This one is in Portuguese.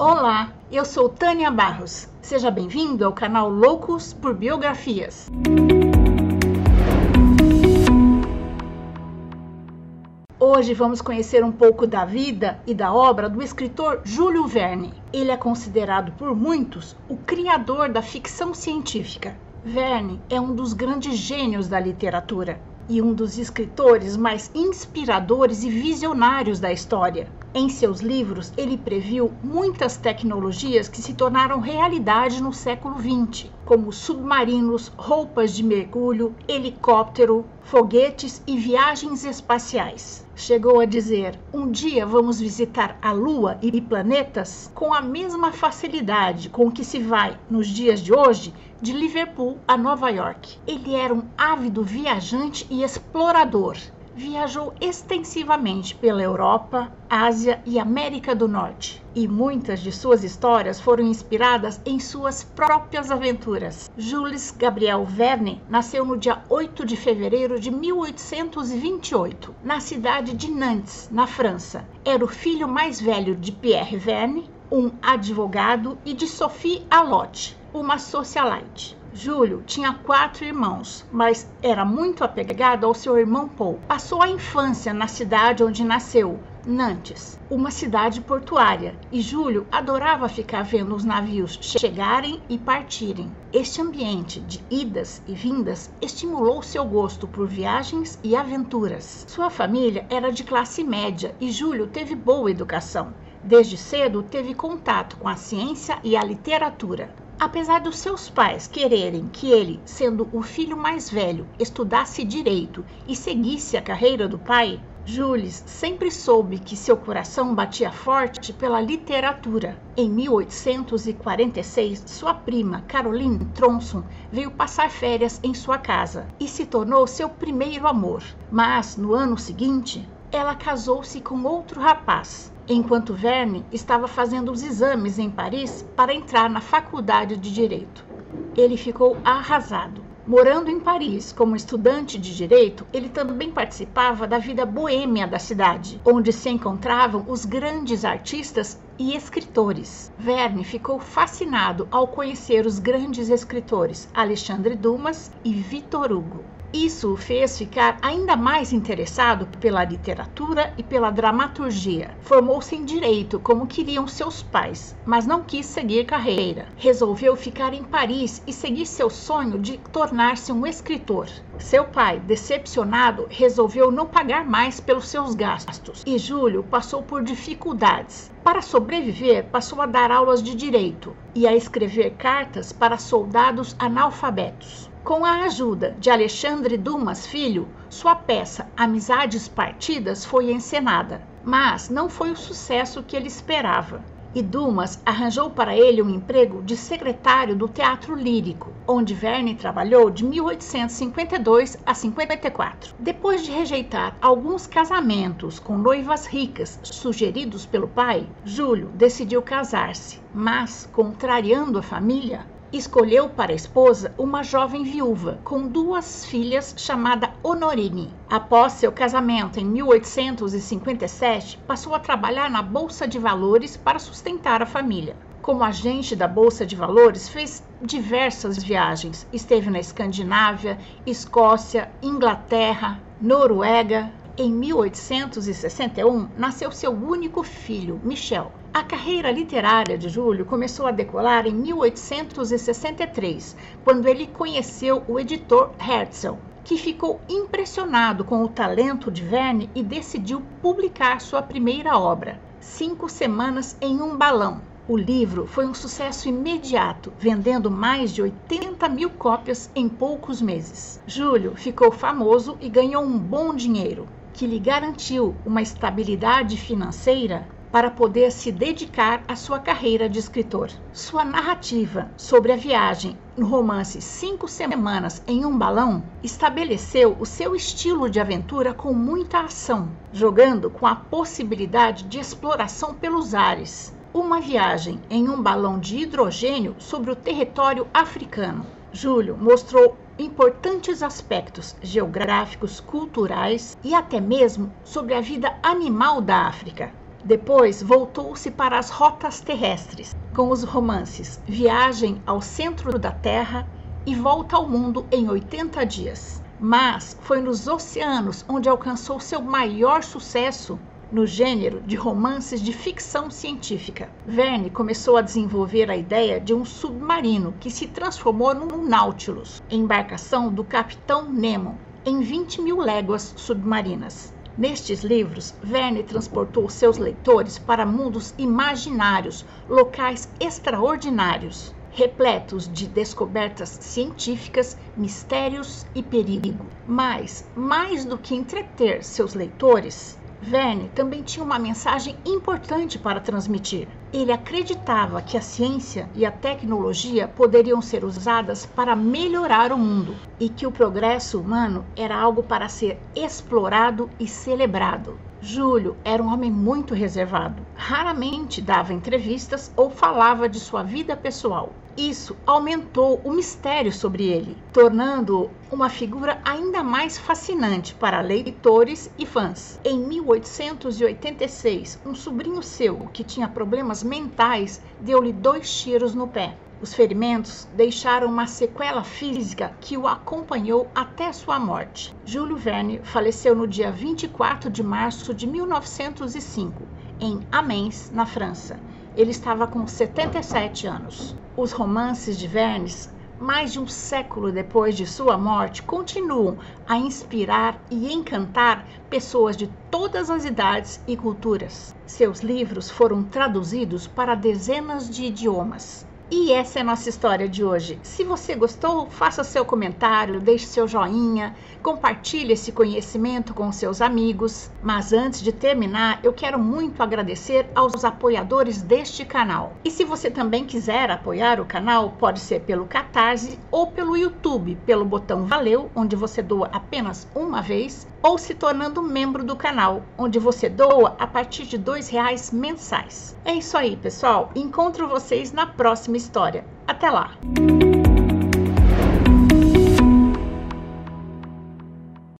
Olá, eu sou Tânia Barros. Seja bem-vindo ao canal Loucos por Biografias. Hoje vamos conhecer um pouco da vida e da obra do escritor Júlio Verne. Ele é considerado por muitos o criador da ficção científica. Verne é um dos grandes gênios da literatura e um dos escritores mais inspiradores e visionários da história. Em seus livros, ele previu muitas tecnologias que se tornaram realidade no século XX, como submarinos, roupas de mergulho, helicóptero, foguetes e viagens espaciais. Chegou a dizer: um dia vamos visitar a Lua e planetas com a mesma facilidade com que se vai, nos dias de hoje, de Liverpool a Nova York. Ele era um ávido viajante e explorador viajou extensivamente pela Europa, Ásia e América do Norte, e muitas de suas histórias foram inspiradas em suas próprias aventuras. Jules Gabriel Verne nasceu no dia 8 de fevereiro de 1828, na cidade de Nantes, na França. Era o filho mais velho de Pierre Verne, um advogado, e de Sophie Allotte, uma socialite. Júlio tinha quatro irmãos, mas era muito apegado ao seu irmão Paul. Passou a infância na cidade onde nasceu, Nantes, uma cidade portuária, e Júlio adorava ficar vendo os navios chegarem e partirem. Este ambiente de idas e vindas estimulou seu gosto por viagens e aventuras. Sua família era de classe média e Júlio teve boa educação. Desde cedo teve contato com a ciência e a literatura. Apesar dos seus pais quererem que ele, sendo o filho mais velho, estudasse direito e seguisse a carreira do pai, Jules sempre soube que seu coração batia forte pela literatura. Em 1846, sua prima Caroline Tronson veio passar férias em sua casa e se tornou seu primeiro amor. Mas no ano seguinte, ela casou-se com outro rapaz, enquanto Verne estava fazendo os exames em Paris para entrar na faculdade de Direito. Ele ficou arrasado. Morando em Paris como estudante de direito, ele também participava da vida boêmia da cidade, onde se encontravam os grandes artistas e escritores. Verne ficou fascinado ao conhecer os grandes escritores Alexandre Dumas e Victor Hugo. Isso o fez ficar ainda mais interessado pela literatura e pela dramaturgia. Formou-se em direito, como queriam seus pais, mas não quis seguir carreira. Resolveu ficar em Paris e seguir seu sonho de tornar-se um escritor. Seu pai, decepcionado, resolveu não pagar mais pelos seus gastos e Júlio passou por dificuldades. Para sobreviver, passou a dar aulas de direito e a escrever cartas para soldados analfabetos. Com a ajuda de Alexandre Dumas Filho, sua peça Amizades Partidas foi encenada, mas não foi o sucesso que ele esperava. E Dumas arranjou para ele um emprego de secretário do Teatro Lírico, onde Verne trabalhou de 1852 a 54. Depois de rejeitar alguns casamentos com noivas ricas sugeridos pelo pai, Júlio decidiu casar-se, mas, contrariando a família, escolheu para esposa uma jovem viúva com duas filhas chamada Honorine. Após seu casamento em 1857, passou a trabalhar na bolsa de valores para sustentar a família. Como agente da bolsa de valores, fez diversas viagens. Esteve na Escandinávia, Escócia, Inglaterra, Noruega, em 1861, nasceu seu único filho, Michel. A carreira literária de Júlio começou a decolar em 1863, quando ele conheceu o editor Herzl, que ficou impressionado com o talento de Verne e decidiu publicar sua primeira obra, Cinco Semanas em um Balão. O livro foi um sucesso imediato, vendendo mais de 80 mil cópias em poucos meses. Júlio ficou famoso e ganhou um bom dinheiro que lhe garantiu uma estabilidade financeira para poder se dedicar à sua carreira de escritor. Sua narrativa sobre a viagem no romance Cinco Semanas em um Balão estabeleceu o seu estilo de aventura com muita ação, jogando com a possibilidade de exploração pelos ares. Uma viagem em um balão de hidrogênio sobre o território africano. Júlio mostrou importantes aspectos geográficos, culturais e até mesmo sobre a vida animal da África. Depois voltou-se para as rotas terrestres, com os romances Viagem ao Centro da Terra e Volta ao Mundo em 80 Dias. Mas foi nos oceanos onde alcançou seu maior sucesso no gênero de romances de ficção científica. Verne começou a desenvolver a ideia de um submarino que se transformou num Nautilus, embarcação do capitão Nemo, em 20 mil léguas submarinas. Nestes livros, Verne transportou seus leitores para mundos imaginários, locais extraordinários, repletos de descobertas científicas, mistérios e perigo. Mas, mais do que entreter seus leitores, Verne também tinha uma mensagem importante para transmitir. Ele acreditava que a ciência e a tecnologia poderiam ser usadas para melhorar o mundo e que o progresso humano era algo para ser explorado e celebrado. Júlio era um homem muito reservado. Raramente dava entrevistas ou falava de sua vida pessoal. Isso aumentou o mistério sobre ele, tornando-o uma figura ainda mais fascinante para leitores e fãs. Em 1886, um sobrinho seu que tinha problemas mentais deu-lhe dois tiros no pé. Os ferimentos deixaram uma sequela física que o acompanhou até sua morte. Júlio Verne faleceu no dia 24 de março de 1905, em Amiens, na França. Ele estava com 77 anos. Os romances de Verne, mais de um século depois de sua morte, continuam a inspirar e encantar pessoas de todas as idades e culturas. Seus livros foram traduzidos para dezenas de idiomas. E essa é a nossa história de hoje. Se você gostou, faça seu comentário, deixe seu joinha, compartilhe esse conhecimento com seus amigos. Mas antes de terminar, eu quero muito agradecer aos apoiadores deste canal. E se você também quiser apoiar o canal, pode ser pelo Catarse ou pelo YouTube, pelo botão Valeu, onde você doa apenas uma vez, ou se tornando membro do canal, onde você doa a partir de R$ reais mensais. É isso aí, pessoal. Encontro vocês na próxima história. Até lá!